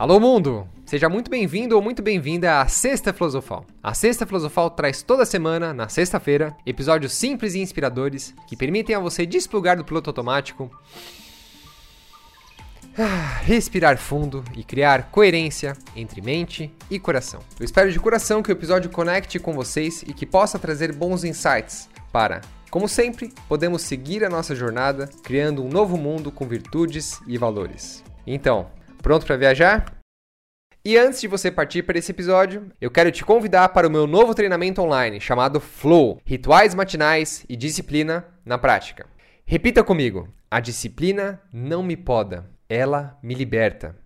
Alô mundo! Seja muito bem-vindo ou muito bem-vinda à Sexta Filosofal. A Sexta Filosofal traz toda semana, na sexta-feira, episódios simples e inspiradores que permitem a você desplugar do piloto automático, respirar fundo e criar coerência entre mente e coração. Eu espero de coração que o episódio conecte com vocês e que possa trazer bons insights para, como sempre, podemos seguir a nossa jornada criando um novo mundo com virtudes e valores. Então, Pronto para viajar? E antes de você partir para esse episódio, eu quero te convidar para o meu novo treinamento online chamado Flow Rituais Matinais e Disciplina na Prática. Repita comigo: a disciplina não me poda, ela me liberta.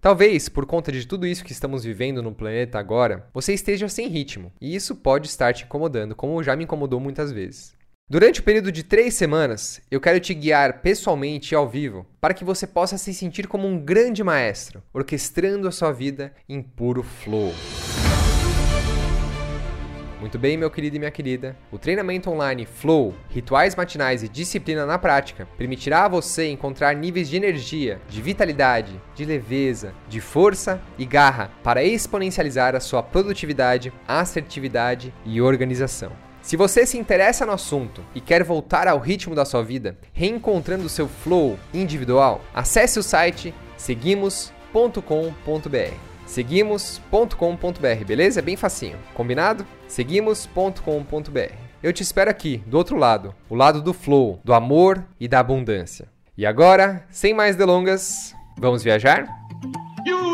Talvez, por conta de tudo isso que estamos vivendo no planeta agora, você esteja sem ritmo, e isso pode estar te incomodando, como já me incomodou muitas vezes. Durante o período de três semanas, eu quero te guiar pessoalmente e ao vivo para que você possa se sentir como um grande maestro, orquestrando a sua vida em puro flow. Muito bem, meu querido e minha querida. O treinamento online Flow, Rituais Matinais e Disciplina na Prática permitirá a você encontrar níveis de energia, de vitalidade, de leveza, de força e garra para exponencializar a sua produtividade, assertividade e organização. Se você se interessa no assunto e quer voltar ao ritmo da sua vida, reencontrando seu flow individual, acesse o site seguimos.com.br. Seguimos.com.br, beleza? É bem facinho. Combinado? Seguimos.com.br. Eu te espero aqui, do outro lado, o lado do flow, do amor e da abundância. E agora, sem mais delongas, vamos viajar?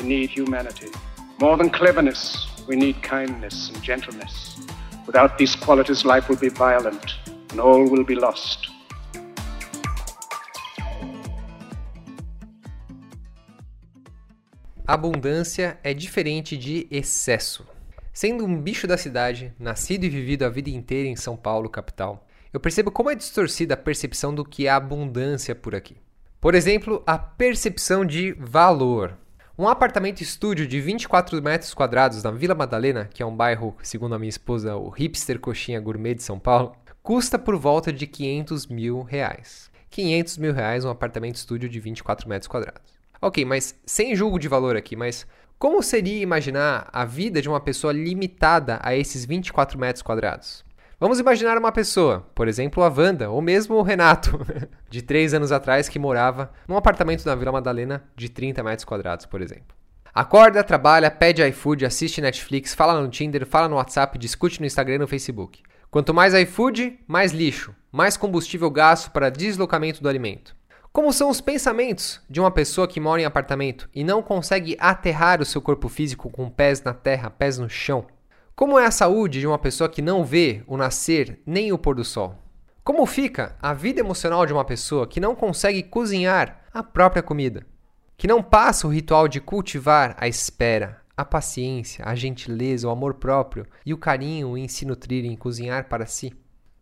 we need humanity. More than cleverness, we need kindness and gentleness. Without these qualities, life will be violent and all will be lost. Abundância é diferente de excesso. Sendo um bicho da cidade, nascido e vivido a vida inteira em São Paulo, capital, eu percebo como é distorcida a percepção do que é abundância por aqui. Por exemplo, a percepção de valor. Um apartamento estúdio de 24 metros quadrados na Vila Madalena, que é um bairro, segundo a minha esposa, o hipster coxinha gourmet de São Paulo, custa por volta de 500 mil reais. 500 mil reais um apartamento estúdio de 24 metros quadrados. Ok, mas sem julgo de valor aqui, mas como seria imaginar a vida de uma pessoa limitada a esses 24 metros quadrados? Vamos imaginar uma pessoa, por exemplo a Wanda, ou mesmo o Renato, de 3 anos atrás, que morava num apartamento na Vila Madalena de 30 metros quadrados, por exemplo. Acorda, trabalha, pede iFood, assiste Netflix, fala no Tinder, fala no WhatsApp, discute no Instagram e no Facebook. Quanto mais iFood, mais lixo, mais combustível gasto para deslocamento do alimento. Como são os pensamentos de uma pessoa que mora em apartamento e não consegue aterrar o seu corpo físico com pés na terra, pés no chão? Como é a saúde de uma pessoa que não vê o nascer nem o pôr do sol? Como fica a vida emocional de uma pessoa que não consegue cozinhar a própria comida? Que não passa o ritual de cultivar a espera, a paciência, a gentileza, o amor próprio e o carinho em se nutrir em cozinhar para si?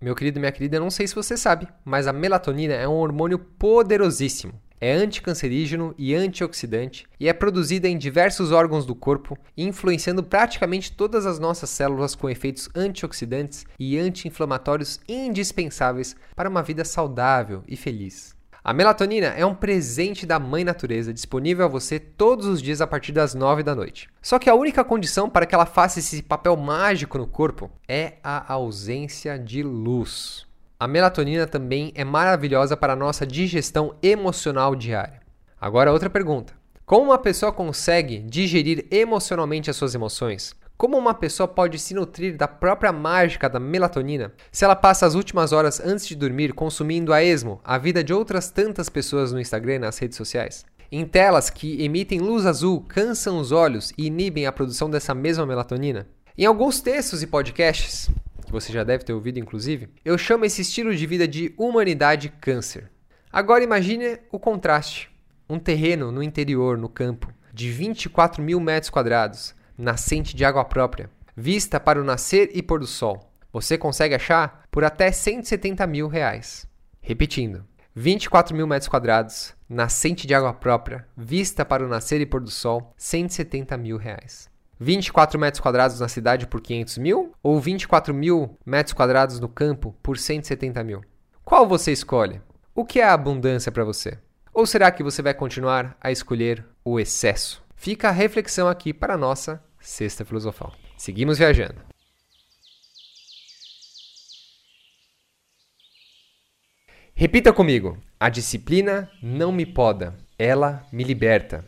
Meu querido minha querida, não sei se você sabe, mas a melatonina é um hormônio poderosíssimo é anticancerígeno e antioxidante e é produzida em diversos órgãos do corpo, influenciando praticamente todas as nossas células com efeitos antioxidantes e anti-inflamatórios indispensáveis para uma vida saudável e feliz. A melatonina é um presente da mãe natureza disponível a você todos os dias a partir das 9 da noite. Só que a única condição para que ela faça esse papel mágico no corpo é a ausência de luz. A melatonina também é maravilhosa para a nossa digestão emocional diária. Agora, outra pergunta: Como uma pessoa consegue digerir emocionalmente as suas emoções? Como uma pessoa pode se nutrir da própria mágica da melatonina se ela passa as últimas horas antes de dormir consumindo a esmo a vida de outras tantas pessoas no Instagram e nas redes sociais? Em telas que emitem luz azul, cansam os olhos e inibem a produção dessa mesma melatonina? Em alguns textos e podcasts, que você já deve ter ouvido inclusive, eu chamo esse estilo de vida de humanidade câncer. Agora imagine o contraste. Um terreno no interior, no campo, de 24 mil metros quadrados, nascente de água própria, vista para o nascer e pôr do sol. Você consegue achar por até 170 mil reais. Repetindo, 24 mil metros quadrados, nascente de água própria, vista para o nascer e pôr do sol, 170 mil reais. 24 metros quadrados na cidade por 500 mil ou 24 mil metros quadrados no campo por 170 mil? Qual você escolhe? O que é a abundância para você? Ou será que você vai continuar a escolher o excesso? Fica a reflexão aqui para a nossa Sexta Filosofal. Seguimos viajando. Repita comigo: a disciplina não me poda, ela me liberta.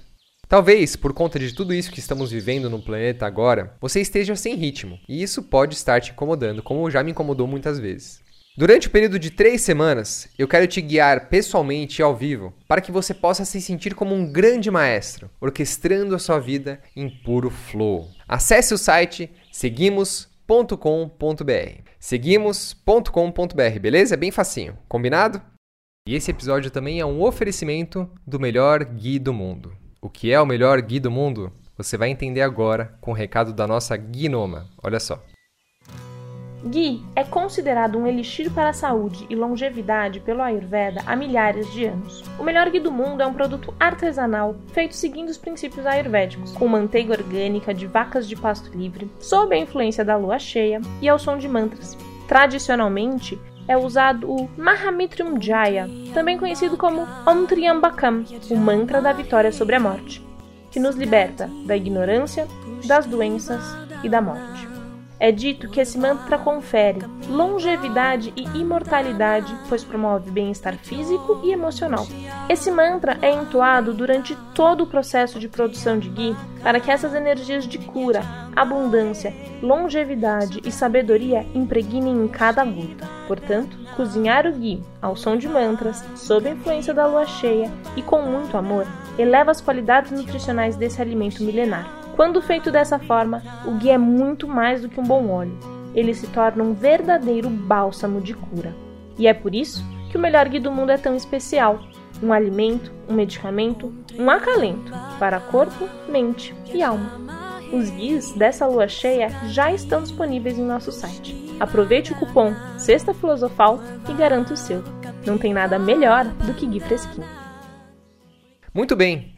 Talvez, por conta de tudo isso que estamos vivendo no planeta agora, você esteja sem ritmo, e isso pode estar te incomodando, como já me incomodou muitas vezes. Durante o período de três semanas, eu quero te guiar pessoalmente e ao vivo para que você possa se sentir como um grande maestro, orquestrando a sua vida em puro flow. Acesse o site seguimos.com.br. Seguimos.com.br, beleza? É bem facinho, combinado? E esse episódio também é um oferecimento do melhor guia do mundo. O que é o melhor guia do mundo? Você vai entender agora com o recado da nossa Gnoma. Olha só. Ghee é considerado um elixir para a saúde e longevidade pelo Ayurveda há milhares de anos. O melhor ghee do mundo é um produto artesanal feito seguindo os princípios ayurvédicos, com manteiga orgânica de vacas de pasto livre, sob a influência da lua cheia e ao som de mantras. Tradicionalmente, é usado o Mahamitryum Jaya, também conhecido como Om Triambakam, o mantra da vitória sobre a morte, que nos liberta da ignorância, das doenças e da morte. É dito que esse mantra confere longevidade e imortalidade, pois promove bem-estar físico e emocional. Esse mantra é entoado durante todo o processo de produção de ghee para que essas energias de cura, abundância, longevidade e sabedoria impregnem em cada gota. Portanto, cozinhar o ghee ao som de mantras, sob a influência da lua cheia e com muito amor, eleva as qualidades nutricionais desse alimento milenar. Quando feito dessa forma, o ghee é muito mais do que um bom óleo. Ele se torna um verdadeiro bálsamo de cura. E é por isso que o melhor ghee do mundo é tão especial. Um alimento, um medicamento, um acalento para corpo, mente e alma. Os guias dessa lua cheia já estão disponíveis em nosso site. Aproveite o cupom Sexta Filosofal e garanta o seu. Não tem nada melhor do que ghee fresquinho. Muito bem,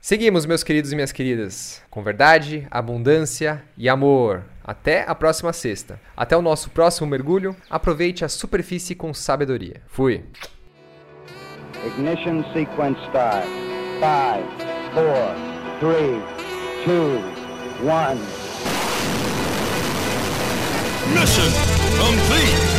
Seguimos, meus queridos e minhas queridas, com verdade, abundância e amor. Até a próxima sexta. Até o nosso próximo mergulho. Aproveite a superfície com sabedoria. Fui. Ignition sequence start. 5, 4, 3, 2, 1. Mission